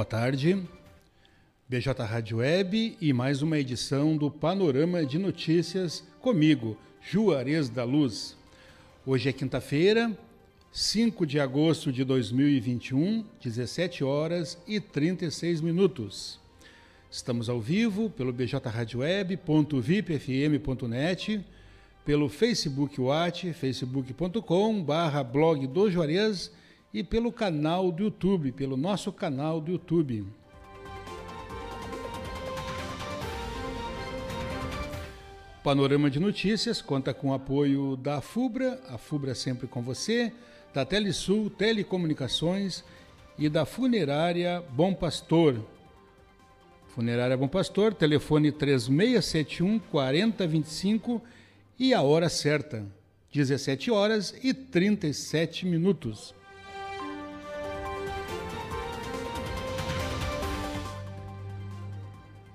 Boa tarde. BJ Rádio Web e mais uma edição do Panorama de Notícias comigo, Juarez da Luz. Hoje é quinta-feira, 5 de agosto de 2021, 17 horas e 36 minutos. Estamos ao vivo pelo bjradioweb.vipfm.net, pelo Facebook Watch, facebook.com barra blog do Juarez e pelo canal do YouTube, pelo nosso canal do YouTube. Panorama de Notícias conta com o apoio da FUBRA, a FUBRA sempre com você, da Telesul Telecomunicações e da Funerária Bom Pastor. Funerária Bom Pastor, telefone 3671 4025 e a hora certa, 17 horas e 37 minutos.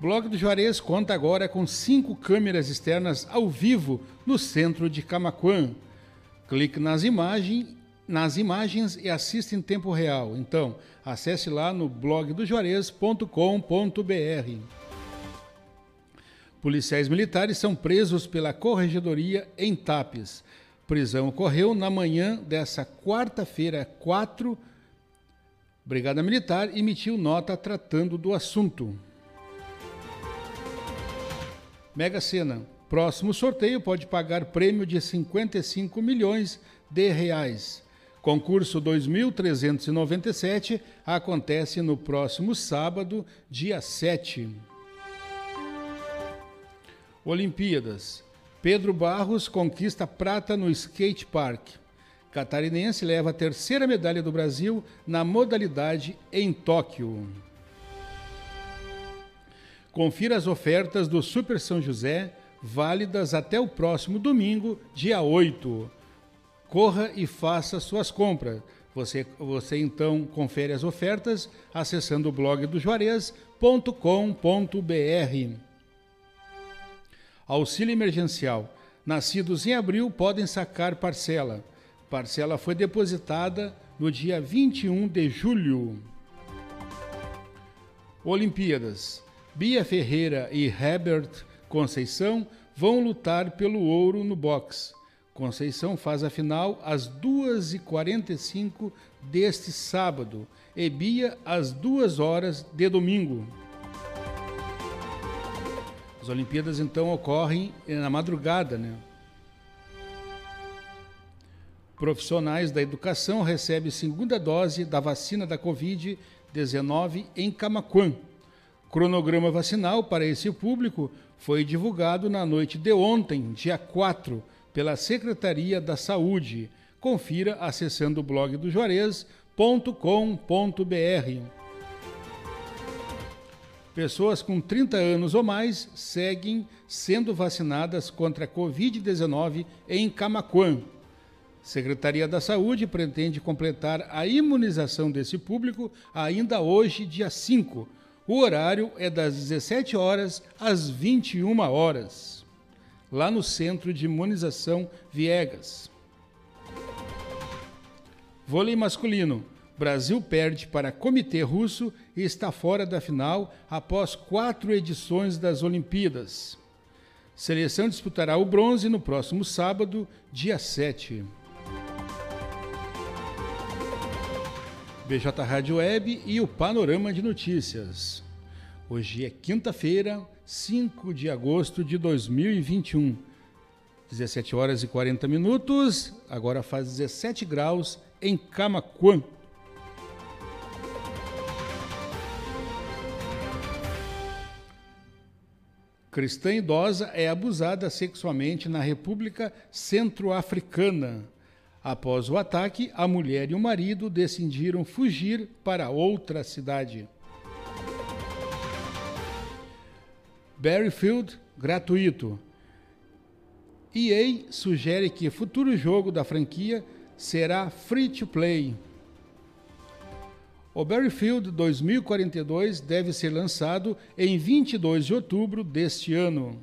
Blog do Juarez conta agora com cinco câmeras externas ao vivo no centro de Camaquã. Clique nas imagens, nas imagens e assista em tempo real. Então, acesse lá no blogdojuarez.com.br. Policiais militares são presos pela Corregedoria em Tapes. Prisão ocorreu na manhã dessa quarta-feira, 4. Brigada Militar emitiu nota tratando do assunto. Mega Sena. Próximo sorteio pode pagar prêmio de 55 milhões de reais. Concurso 2397 acontece no próximo sábado, dia 7. Olimpíadas. Pedro Barros conquista prata no skate park. Catarinense leva a terceira medalha do Brasil na modalidade em Tóquio. Confira as ofertas do Super São José, válidas até o próximo domingo, dia 8. Corra e faça suas compras. Você, você então confere as ofertas acessando o blog do Juarez.com.br. Auxílio emergencial. Nascidos em abril podem sacar parcela. Parcela foi depositada no dia 21 de julho. Olimpíadas. Bia Ferreira e Herbert Conceição vão lutar pelo ouro no boxe. Conceição faz a final às 2h45 deste sábado e Bia às 2 horas de domingo. As Olimpíadas então ocorrem na madrugada, né? Profissionais da educação recebem segunda dose da vacina da Covid-19 em Camaquã. Cronograma vacinal para esse público foi divulgado na noite de ontem, dia 4, pela Secretaria da Saúde. Confira acessando o blog do Juarez.com.br. Pessoas com 30 anos ou mais seguem sendo vacinadas contra a Covid-19 em Camaquã. Secretaria da Saúde pretende completar a imunização desse público ainda hoje, dia 5 o horário é das 17 horas às 21 horas, lá no Centro de Imunização Viegas. Vôlei masculino. Brasil perde para Comitê Russo e está fora da final após quatro edições das Olimpíadas. Seleção disputará o bronze no próximo sábado, dia 7. BJ Rádio Web e o Panorama de Notícias. Hoje é quinta-feira, 5 de agosto de 2021. 17 horas e 40 minutos, agora faz 17 graus em Camaquã. Cristã idosa é abusada sexualmente na República Centro-Africana. Após o ataque, a mulher e o marido decidiram fugir para outra cidade. Barryfield gratuito. EA sugere que futuro jogo da franquia será free to play. O Barryfield 2042 deve ser lançado em 22 de outubro deste ano.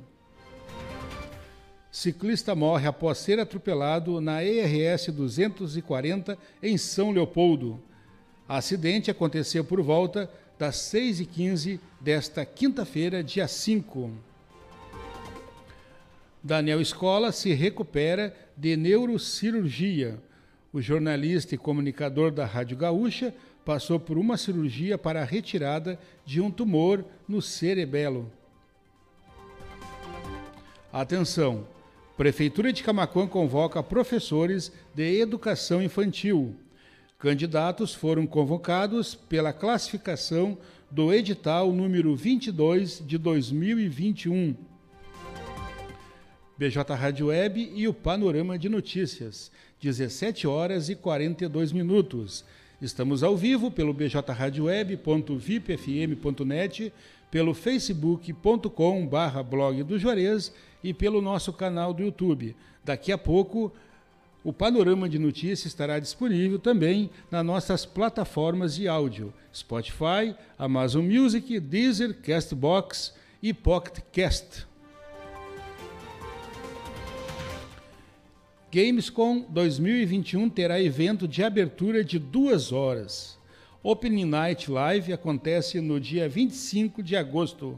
Ciclista morre após ser atropelado na ERS 240 em São Leopoldo. Acidente aconteceu por volta das 6h15 desta quinta-feira, dia 5. Daniel Escola se recupera de neurocirurgia. O jornalista e comunicador da Rádio Gaúcha passou por uma cirurgia para a retirada de um tumor no cerebelo. Atenção! Prefeitura de Camacuã convoca professores de educação infantil. Candidatos foram convocados pela classificação do edital número 22 de 2021. BJ Rádio Web e o Panorama de Notícias, 17 horas e 42 minutos. Estamos ao vivo pelo bjradioweb.vipfm.net, pelo facebook.com/blog do Juarez e pelo nosso canal do YouTube. Daqui a pouco, o panorama de notícias estará disponível também nas nossas plataformas de áudio: Spotify, Amazon Music, Deezer, Castbox e Pocket Cast. Gamescom 2021 terá evento de abertura de duas horas. Opening Night Live acontece no dia 25 de agosto.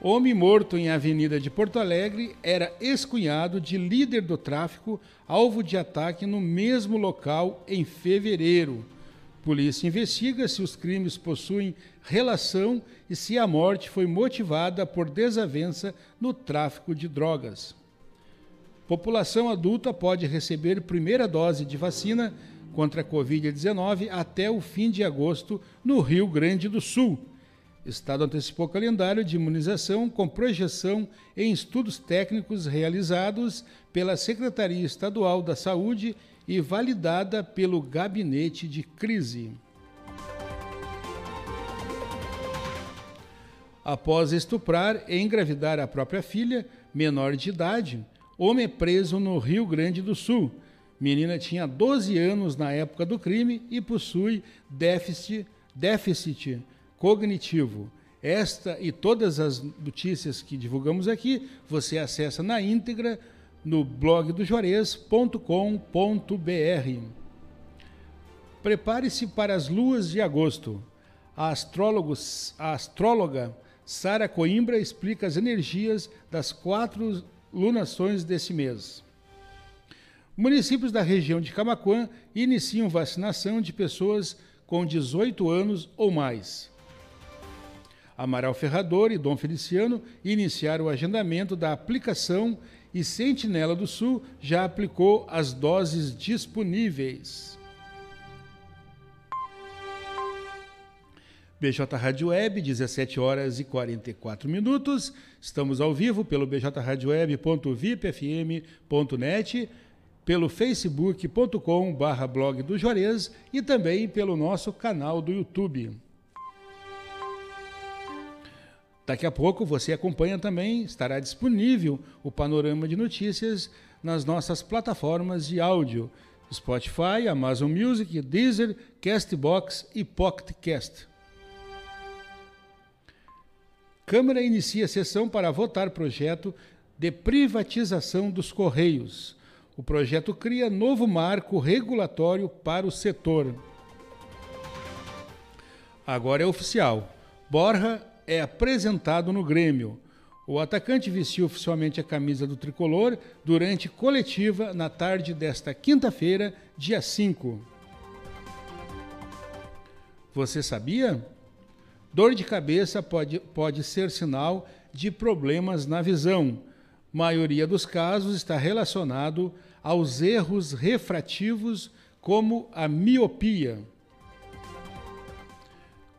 Homem morto em Avenida de Porto Alegre era ex-cunhado de líder do tráfico, alvo de ataque no mesmo local em fevereiro. Polícia investiga se os crimes possuem relação e se a morte foi motivada por desavença no tráfico de drogas. População adulta pode receber primeira dose de vacina contra a Covid-19 até o fim de agosto no Rio Grande do Sul. Estado antecipou calendário de imunização com projeção em estudos técnicos realizados pela Secretaria Estadual da Saúde e validada pelo Gabinete de Crise. Após estuprar e engravidar a própria filha, menor de idade, homem é preso no Rio Grande do Sul. Menina tinha 12 anos na época do crime e possui déficit, déficit cognitivo. Esta e todas as notícias que divulgamos aqui, você acessa na íntegra no blog do Juarez.com.br. Prepare-se para as luas de agosto. A, a astróloga Sara Coimbra explica as energias das quatro lunações desse mês. Municípios da região de Camaquã iniciam vacinação de pessoas com 18 anos ou mais. Amaral Ferrador e Dom Feliciano iniciaram o agendamento da aplicação e Sentinela do Sul já aplicou as doses disponíveis. BJ Rádio Web, 17 horas e 44 minutos. Estamos ao vivo pelo bjradioweb.vipfm.net, pelo facebook.com/barra blog do Juarez e também pelo nosso canal do YouTube. Daqui a pouco você acompanha também, estará disponível o panorama de notícias nas nossas plataformas de áudio: Spotify, Amazon Music, Deezer, Castbox e Pocket Cast. Câmara inicia sessão para votar projeto de privatização dos Correios. O projeto cria novo marco regulatório para o setor. Agora é oficial. Borja é apresentado no Grêmio. O atacante vestiu oficialmente a camisa do tricolor durante coletiva na tarde desta quinta-feira, dia 5. Você sabia? Dor de cabeça pode, pode ser sinal de problemas na visão. Maioria dos casos está relacionado aos erros refrativos, como a miopia.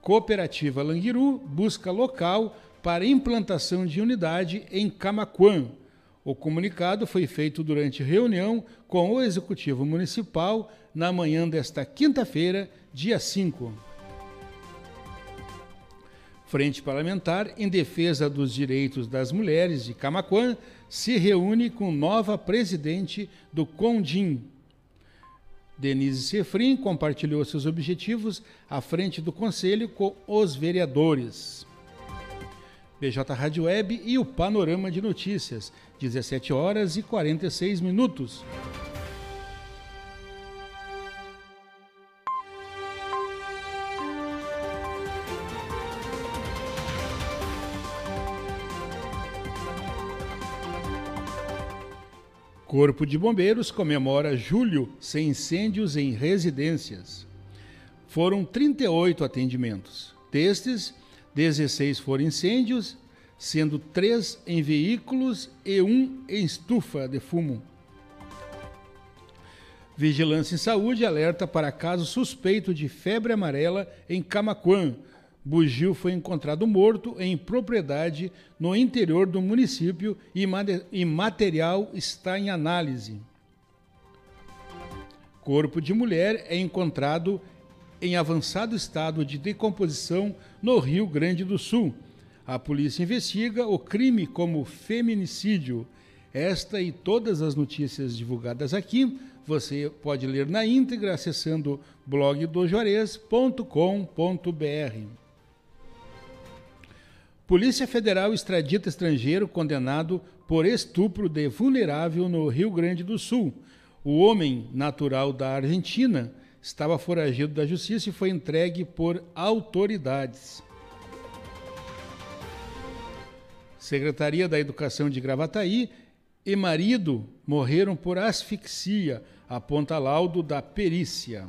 Cooperativa Languiru busca local para implantação de unidade em Camaquã. O comunicado foi feito durante reunião com o Executivo Municipal na manhã desta quinta-feira, dia 5. Frente Parlamentar em Defesa dos Direitos das Mulheres de Camaquã se reúne com nova presidente do CONDIM, Denise Sefrim compartilhou seus objetivos à frente do Conselho com os vereadores. BJ Rádio Web e o Panorama de Notícias, 17 horas e 46 minutos. Corpo de Bombeiros comemora julho sem incêndios em residências. Foram 38 atendimentos. Destes, 16 foram incêndios, sendo três em veículos e um em estufa de fumo. Vigilância em Saúde alerta para caso suspeito de febre amarela em Camaquã. Bugio foi encontrado morto em propriedade no interior do município e material está em análise. Corpo de mulher é encontrado em avançado estado de decomposição no Rio Grande do Sul. A polícia investiga o crime como feminicídio. Esta e todas as notícias divulgadas aqui você pode ler na íntegra acessando blogdojuarez.com.br. Polícia Federal extradita estrangeiro condenado por estupro de vulnerável no Rio Grande do Sul. O homem, natural da Argentina, estava foragido da justiça e foi entregue por autoridades. Secretaria da Educação de Gravataí e marido morreram por asfixia, aponta laudo da perícia.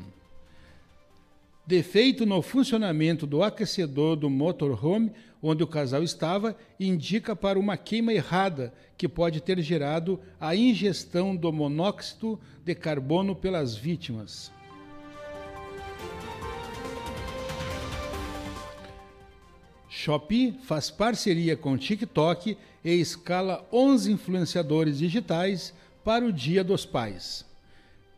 Defeito no funcionamento do aquecedor do motorhome onde o casal estava indica para uma queima errada que pode ter gerado a ingestão do monóxido de carbono pelas vítimas. Shopee faz parceria com TikTok e escala 11 influenciadores digitais para o Dia dos Pais.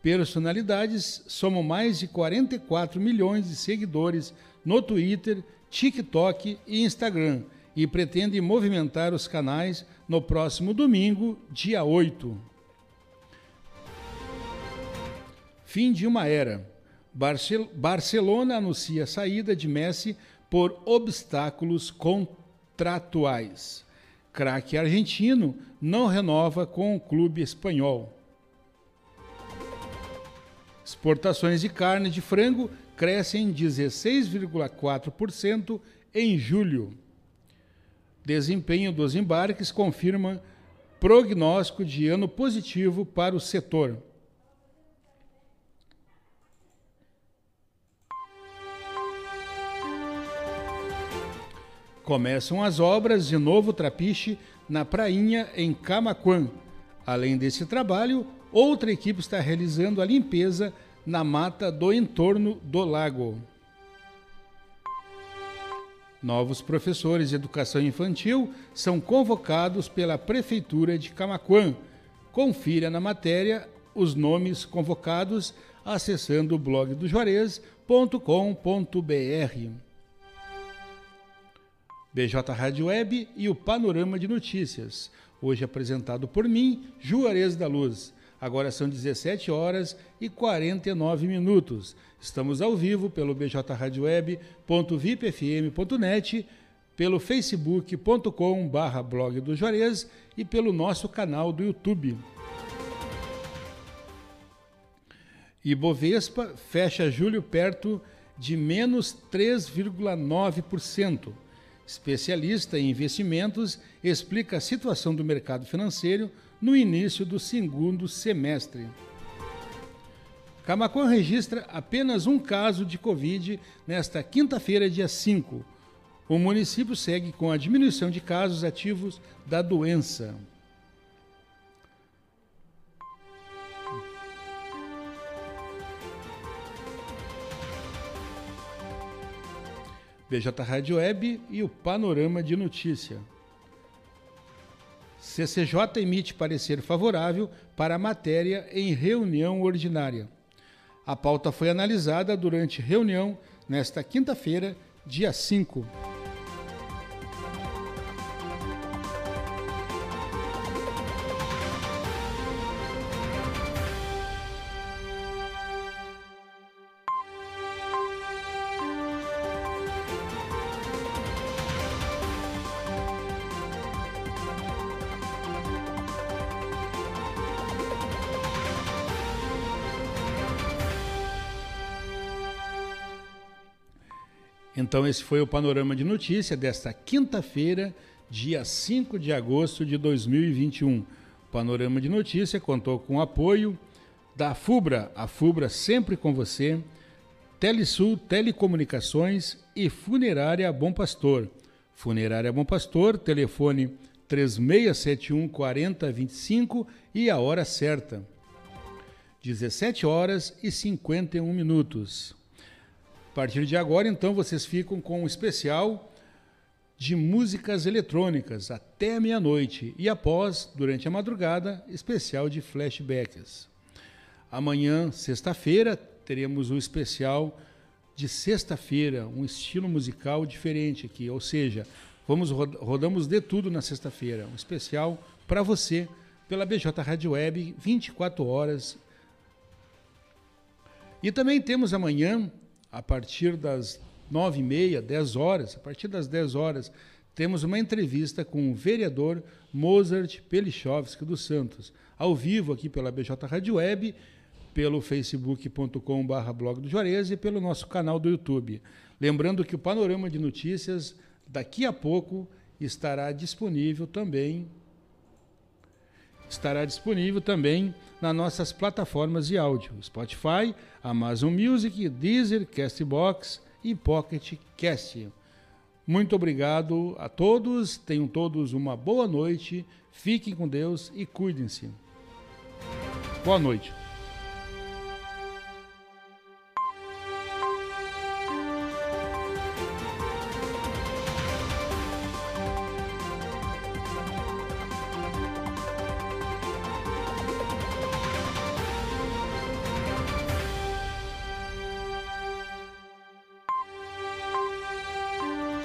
Personalidades somam mais de 44 milhões de seguidores no Twitter, TikTok e Instagram e pretendem movimentar os canais no próximo domingo, dia 8. Fim de uma era. Barcelona anuncia a saída de Messi por obstáculos contratuais. Craque argentino não renova com o clube espanhol. Exportações de carne de frango crescem 16,4% em julho. Desempenho dos embarques confirma prognóstico de ano positivo para o setor. Começam as obras de novo trapiche na prainha em Camaquã. Além desse trabalho, outra equipe está realizando a limpeza na mata do entorno do lago. Novos professores de educação infantil são convocados pela Prefeitura de Camaquã. Confira na matéria os nomes convocados acessando o blog do Juarez.com.br. BJ Rádio Web e o Panorama de Notícias. Hoje apresentado por mim, Juarez da Luz. Agora são 17 horas e 49 minutos. Estamos ao vivo pelo bjradioweb.vipfm.net, pelo facebook.com barra blog do Juarez e pelo nosso canal do YouTube. Ibovespa fecha julho perto de menos 3,9%. Especialista em investimentos, explica a situação do mercado financeiro no início do segundo semestre. Camacuã registra apenas um caso de Covid nesta quinta-feira, dia 5. O município segue com a diminuição de casos ativos da doença. BJ Rádio Web e o Panorama de Notícia. CCJ emite parecer favorável para a matéria em reunião ordinária. A pauta foi analisada durante reunião nesta quinta-feira, dia 5. Então, esse foi o panorama de notícia desta quinta-feira, dia 5 de agosto de 2021. Panorama de Notícia contou com o apoio da FUBRA, a FUBRA sempre com você, Telesul Telecomunicações e Funerária Bom Pastor. Funerária Bom Pastor, telefone 3671 4025 e a hora certa. 17 horas e 51 minutos. A partir de agora, então, vocês ficam com um especial de músicas eletrônicas até meia-noite e após, durante a madrugada, especial de flashbacks. Amanhã, sexta-feira, teremos um especial de sexta-feira, um estilo musical diferente aqui, ou seja, vamos rodamos de tudo na sexta-feira, um especial para você pela BJ Rádio Web, 24 horas. E também temos amanhã, a partir das nove e meia, dez horas, a partir das dez horas, temos uma entrevista com o vereador Mozart Pelichovski dos Santos, ao vivo aqui pela BJ Rádio Web, pelo facebook.com.br blog do Juarez e pelo nosso canal do YouTube. Lembrando que o panorama de notícias daqui a pouco estará disponível também estará disponível também nas nossas plataformas de áudio, Spotify, Amazon Music, Deezer, Castbox, e Pocket Cast. Muito obrigado a todos, tenham todos uma boa noite, fiquem com Deus e cuidem-se. Boa noite.